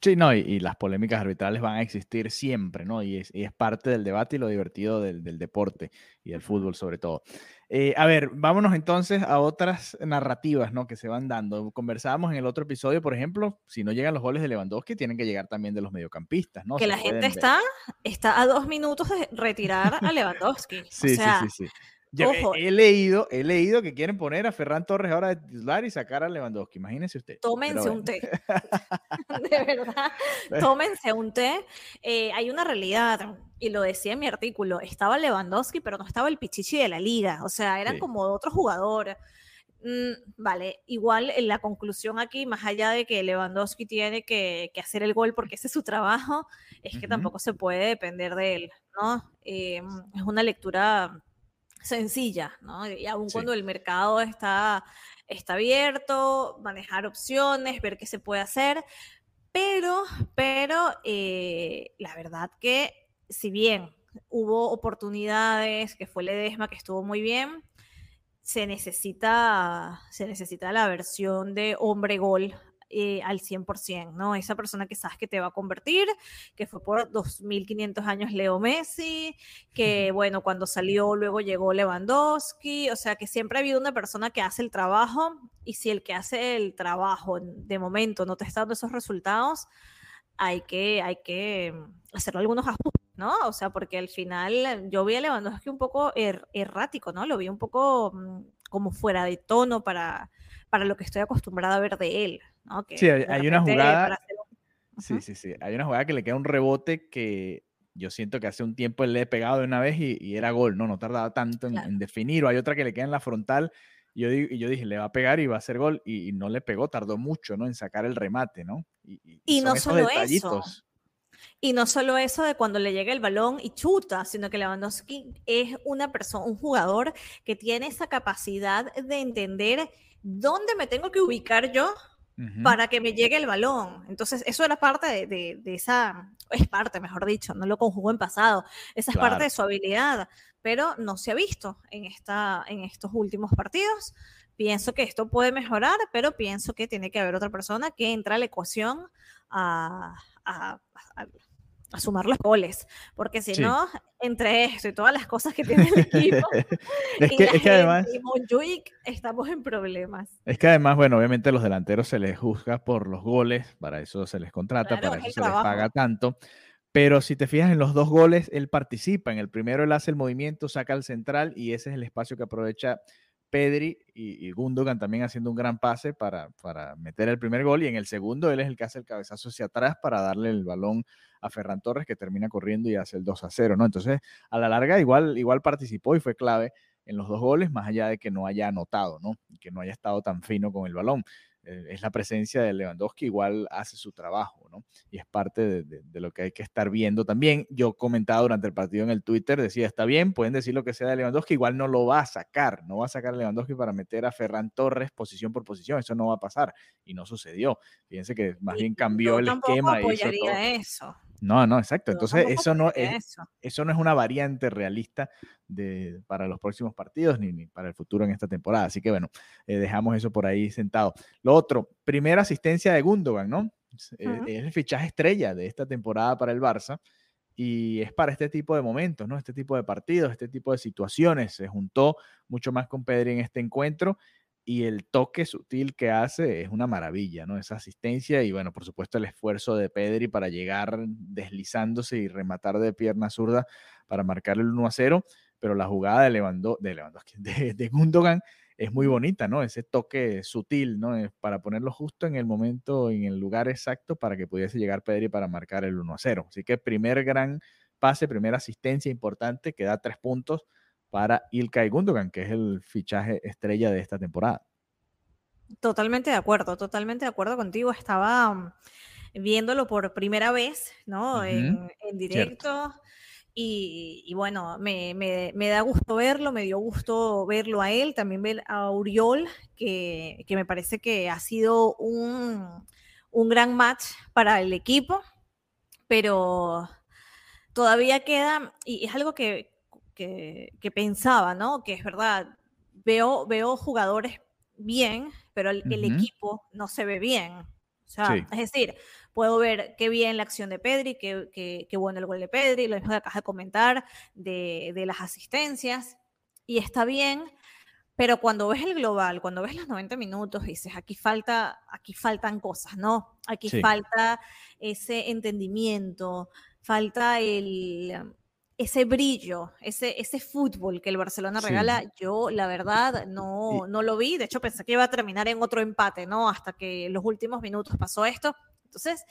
Sí, no, y, las polémicas arbitrales van a existir siempre, ¿no? Y es, parte del debate y lo divertido del, deporte y del fútbol sobre todo. Eh, a ver, vámonos entonces a otras narrativas, ¿no? Que se van dando. Conversábamos en el otro episodio, por ejemplo, si no llegan los goles de Lewandowski, tienen que llegar también de los mediocampistas, ¿no?
Que la gente está, está a dos minutos de retirar a <laughs> Lewandowski. sí, sí, sí, sí.
He, leído, he leído que quieren poner a Ferran Torres ahora de titular y sacar a Lewandowski. Imagínense usted.
Tómense un té. <laughs> <laughs> de verdad, tómense un té. Eh, hay una realidad, y lo decía en mi artículo, estaba Lewandowski, pero no estaba el Pichichi de la liga. O sea, eran como otro jugador. Mm, vale, igual en la conclusión aquí, más allá de que Lewandowski tiene que, hacer el gol porque ese es su trabajo, es que tampoco se puede depender de él, ¿no? Eh, es una lectura sencilla, ¿no? Y aun cuando el mercado está, está abierto, manejar opciones, ver qué se puede hacer, pero, pero eh, la verdad que si bien hubo oportunidades, que fue Ledesma, que estuvo muy bien, se necesita, se necesita la versión de hombre gol eh, al 100%, ¿no? Esa persona que sabes que te va a convertir, que fue por 2.500 años Leo Messi, que bueno, cuando salió luego llegó Lewandowski, o sea que siempre ha habido una persona que hace el trabajo y si el que hace el trabajo de momento no te está dando esos resultados, hay que, hay que hacer algunos ajustes ¿no? O sea, porque al final yo vi a Lewandowski un poco er, errático, ¿no? Lo vi un poco mm, como fuera de tono para, para lo que estoy acostumbrada a ver de él, ¿no?
sí, hay, una jugada. Sí, sí, sí. Hay una jugada que le queda un rebote que yo siento que hace un tiempo él le he pegado de una vez y, era gol, ¿no? No tardaba tanto en, definir. O hay otra que le queda en la frontal y yo, y yo dije, le va a pegar y va a hacer gol. Y, no le pegó, tardó mucho, ¿no? En sacar el remate, ¿no?
Y, y no solo eso. Y no solo eso de cuando le llega el balón y chuta, sino que Lewandowski es una persona, un jugador que tiene esa capacidad de entender dónde me tengo que ubicar yo para que me llegue el balón. Entonces, eso era parte de, esa, es parte, mejor dicho, no lo conjugó en pasado, esa es parte de su habilidad, pero no se ha visto en, esta, en estos últimos partidos. Pienso que esto puede mejorar, pero pienso que tiene que haber otra persona que entra a la ecuación a, a, a sumar los goles, porque si no, entre esto y todas las cosas que tiene el equipo, <laughs> es que, es que además, estamos en problemas.
Es que además, bueno, obviamente a los delanteros se les juzga por los goles, para eso se les contrata, para eso se les paga tanto. Pero si te fijas en los dos goles, él participa. En el primero él hace el movimiento, saca al central y ese es el espacio que aprovecha Pedri y, Gundogan también haciendo un gran pase para, para, meter el primer gol y en el segundo él es el que hace el cabezazo hacia atrás para darle el balón a Ferran Torres que termina corriendo y hace el 2 a 0, ¿no? Entonces, a la larga igual, igual participó y fue clave en los dos goles, más allá de que no haya anotado, ¿no? Que no haya estado tan fino con el balón. Eh, es la presencia de Lewandowski, igual hace su trabajo, ¿no? Y es parte de, lo que hay que estar viendo también. Yo comentaba durante el partido en el Twitter, decía, está bien, pueden decir lo que sea de Lewandowski, igual no lo va a sacar, no va a sacar a Lewandowski para meter a Ferran Torres posición por posición, eso no va a pasar, y no sucedió. Fíjense que más bien cambió el esquema.
y hizo todo. eso.
No, no, exacto. Entonces, eso no, es, eso. no es una variante realista de, para los próximos partidos ni, para el futuro en esta temporada. Así que, bueno, eh, dejamos eso por ahí sentado. Lo otro, primera asistencia de Gundogan, ¿no? Eh, es el fichaje estrella de esta temporada para el Barça y es para este tipo de momentos, ¿no? Este tipo de partidos, este tipo de situaciones. Se juntó mucho más con Pedri en este encuentro y el toque sutil que hace es una maravilla, ¿no? Esa asistencia y bueno, por supuesto el esfuerzo de Pedri para llegar deslizándose y rematar de pierna zurda para marcar el 1 a 0, pero la jugada de, Lewando, de, <laughs> de, de Gundogan es muy bonita, ¿no? Ese toque sutil, ¿no? Para ponerlo justo en el momento, en el lugar exacto para que pudiese llegar Pedri para marcar el 1 a 0. Así que primer gran pase, primera asistencia importante que da tres puntos para Ilkay Gundogan, que es el fichaje estrella de esta temporada.
Totalmente de acuerdo, totalmente de acuerdo contigo. Estaba mm, viéndolo por primera vez, ¿no? en, directo. Y, bueno, me, da gusto verlo, me dio gusto verlo a él, también ver a Uriol, que, me parece que ha sido un, un gran match para el equipo, pero todavía queda, y es algo que, que, pensaba, ¿no? Que es verdad, veo, veo jugadores bien, pero el, equipo no se ve bien. O sea, es decir, puedo ver qué bien la acción de Pedri, qué, qué, bueno el gol de Pedri, lo mismo que acabas de comentar de, de, las asistencias, y está bien, pero cuando ves el global, cuando ves los 90 minutos, dices, aquí falta, aquí faltan cosas, ¿no? Aquí falta ese entendimiento, falta el, ese brillo, ese, ese fútbol que el Barcelona regala, yo la verdad no, no lo vi. De hecho, pensé que iba a terminar en otro empate, ¿no? Hasta que los últimos minutos pasó esto. Entonces,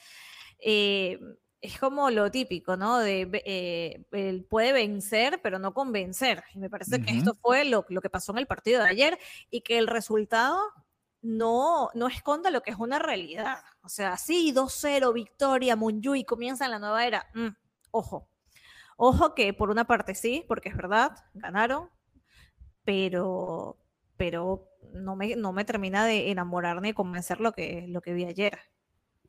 eh, es como lo típico, ¿no? De, eh, él puede vencer, pero no convencer. Y me parece que esto fue lo, lo, que pasó en el partido de ayer y que el resultado no, no esconda lo que es una realidad. O sea, sí, 2-0, victoria, y comienza en la nueva era. Mm, ojo, Ojo que por una parte sí, porque es verdad, ganaron, pero, pero no, me, no me termina de enamorar ni convencer lo que, lo que vi ayer.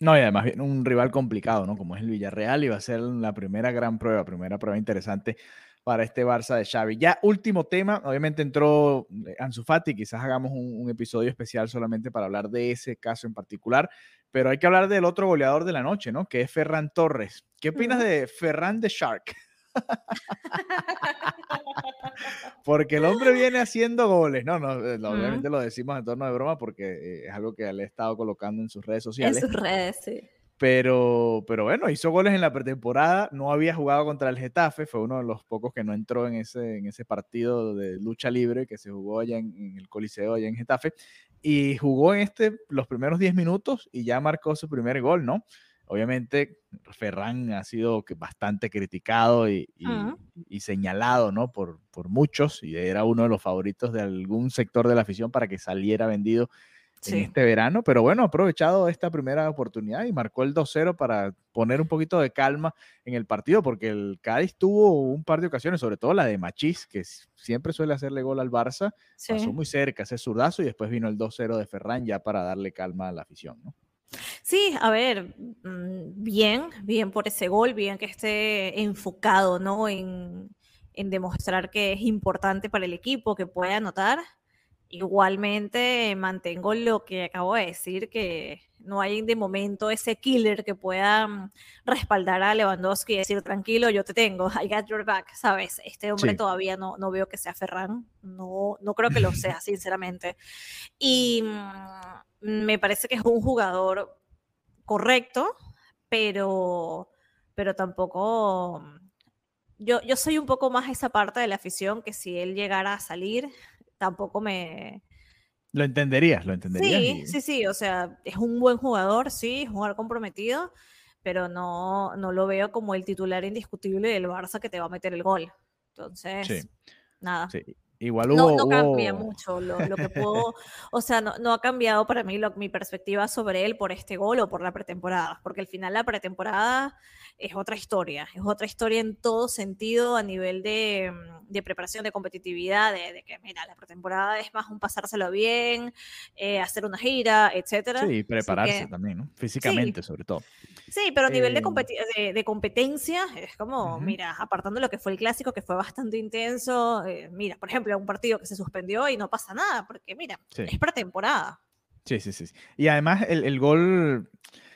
No, y además viene un rival complicado, ¿no? Como es el Villarreal y va a ser la primera gran prueba, primera prueba interesante para este Barça de Xavi. Ya último tema, obviamente entró eh, Ansu Fati, quizás hagamos un, un, episodio especial solamente para hablar de ese caso en particular, pero hay que hablar del otro goleador de la noche, ¿no? Que es Ferran Torres. ¿Qué opinas de Ferran de Shark? <laughs> porque el hombre viene haciendo goles, no, no, eh, obviamente lo decimos en torno de broma porque eh, es algo que le he estado colocando en sus redes sociales.
En sus redes, sí.
Pero, pero bueno, hizo goles en la pretemporada, no había jugado contra el Getafe, fue uno de los pocos que no entró en ese, en ese partido de lucha libre que se jugó allá en, en el Coliseo, allá en Getafe, y jugó en este los primeros 10 minutos y ya marcó su primer gol, ¿no? Obviamente, Ferran ha sido bastante criticado y, señalado ¿no? por, por, muchos, y era uno de los favoritos de algún sector de la afición para que saliera vendido en este verano. Pero bueno, ha aprovechado esta primera oportunidad y marcó el 2-0 para poner un poquito de calma en el partido, porque el Cádiz tuvo un par de ocasiones, sobre todo la de Machís, que siempre suele hacerle gol al Barça, pasó muy cerca ese zurdazo y después vino el 2-0 de Ferran ya para darle calma a la afición. ¿no?
Sí, a ver, mm, bien, bien por ese gol, bien que esté enfocado, ¿no? En, en demostrar que es importante para el equipo, que puede anotar. Igualmente mantengo lo que acabo de decir, que no hay de momento ese killer que pueda mm, respaldar a Lewandowski y decir, tranquilo, yo te tengo, <laughs> I got your back, ¿sabes? Este hombre todavía no, no veo que sea Ferran, no, no creo que lo sea, <laughs> sinceramente. Y mm, me parece que es un jugador correcto, pero, pero tampoco... Yo, yo soy un poco más esa parte de la afición que si él llegara a salir, tampoco me...
Lo entenderías, lo entenderías.
Sí, sí, sí, o sea, es un buen jugador, sí, es un jugador comprometido, pero no, no lo veo como el titular indiscutible del Barça que te va a meter el gol. Entonces, nada.
Sí. Igual
hubo, no, cambia mucho lo, que puedo, <laughs> o sea, no, no, ha cambiado para mí mi perspectiva sobre él por este gol o por la pretemporada, porque al final la pretemporada es otra historia, es otra historia en todo sentido a nivel de, mm, de preparación, de competitividad, de, que, mira, la pretemporada es más un pasárselo bien, eh, hacer una gira, etcétera.
Sí, prepararse también, ¿no? Físicamente, sobre todo.
Sí, pero a nivel de, eh, de, competencia, es como, mira, apartando lo que fue el clásico, que fue bastante intenso, eh, mira, por ejemplo, un partido que se suspendió y no pasa nada, porque mira, es pretemporada.
Sí, sí, sí. Y además el, el gol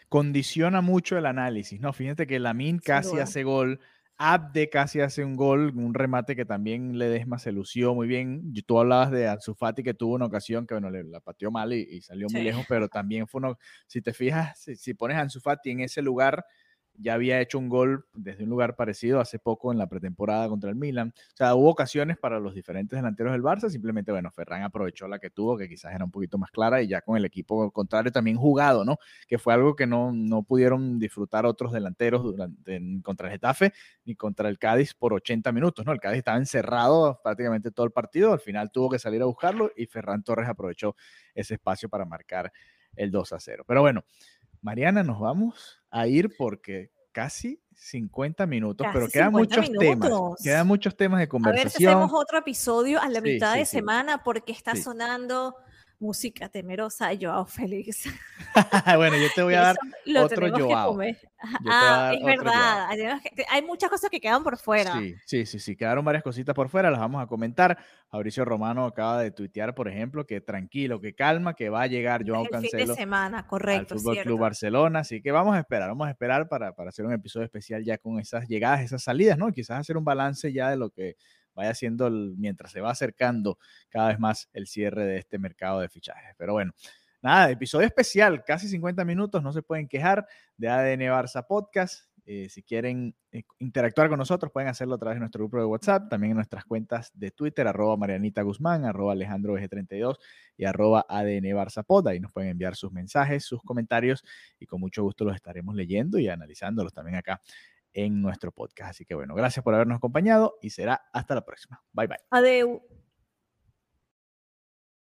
condiciona mucho el análisis, ¿no? Fíjate que Lamin casi hace gol, Abde casi hace un gol, un remate que también Ledesma se lució muy bien. Tú hablabas de Ansu que tuvo una ocasión que, bueno, le, la pateó mal y, salió muy lejos, pero también fue uno, si te fijas, si, pones a Ansu en ese lugar, ya había hecho un gol desde un lugar parecido hace poco en la pretemporada contra el Milan. O sea, hubo ocasiones para los diferentes delanteros del Barça, simplemente, bueno, Ferran aprovechó la que tuvo, que quizás era un poquito más clara, y ya con el equipo contrario también jugado, ¿no? Que fue algo que no, no pudieron disfrutar otros delanteros durante, contra el Getafe ni contra el Cádiz por 80 minutos, ¿no? El Cádiz estaba encerrado prácticamente todo el partido, al final tuvo que salir a buscarlo y Ferran Torres aprovechó ese espacio para marcar el 2 a 0. Pero bueno, Mariana, nos vamos a ir porque casi 50 minutos, pero quedan muchos temas. Quedan muchos temas de conversación. A ver si
hacemos otro episodio a la mitad de semana porque está sonando música temerosa Joao Félix. <laughs>
bueno, yo te voy a dar otro Joao.
Ah, es verdad. Hay muchas cosas que quedan por fuera.
Sí, sí, sí, sí, quedaron varias cositas por fuera, las vamos a comentar. Fabricio Romano acaba de tuitear, por ejemplo, que tranquilo, que calma, que va a llegar Joao
El
Cancelo
fin de semana, correcto,
al Fútbol Club Barcelona, así que vamos a esperar, vamos a esperar para, para hacer un episodio especial ya con esas llegadas, esas salidas, ¿no? Quizás hacer un balance ya de lo que vaya haciendo mientras se va acercando cada vez más el cierre de este mercado de fichajes. Pero bueno, nada, episodio especial, casi 50 minutos, no se pueden quejar de ADN Barça Podcast. Eh, si quieren eh, interactuar con nosotros, pueden hacerlo a través de nuestro grupo de WhatsApp, también en nuestras cuentas de Twitter, arroba Marianita Guzmán, arroba Alejandro 32 y arroba ADN Barzapod. Ahí nos pueden enviar sus mensajes, sus comentarios y con mucho gusto los estaremos leyendo y analizándolos también acá en nuestro podcast. Así que bueno, gracias por habernos acompañado y será hasta la próxima. Bye bye.
Adeu.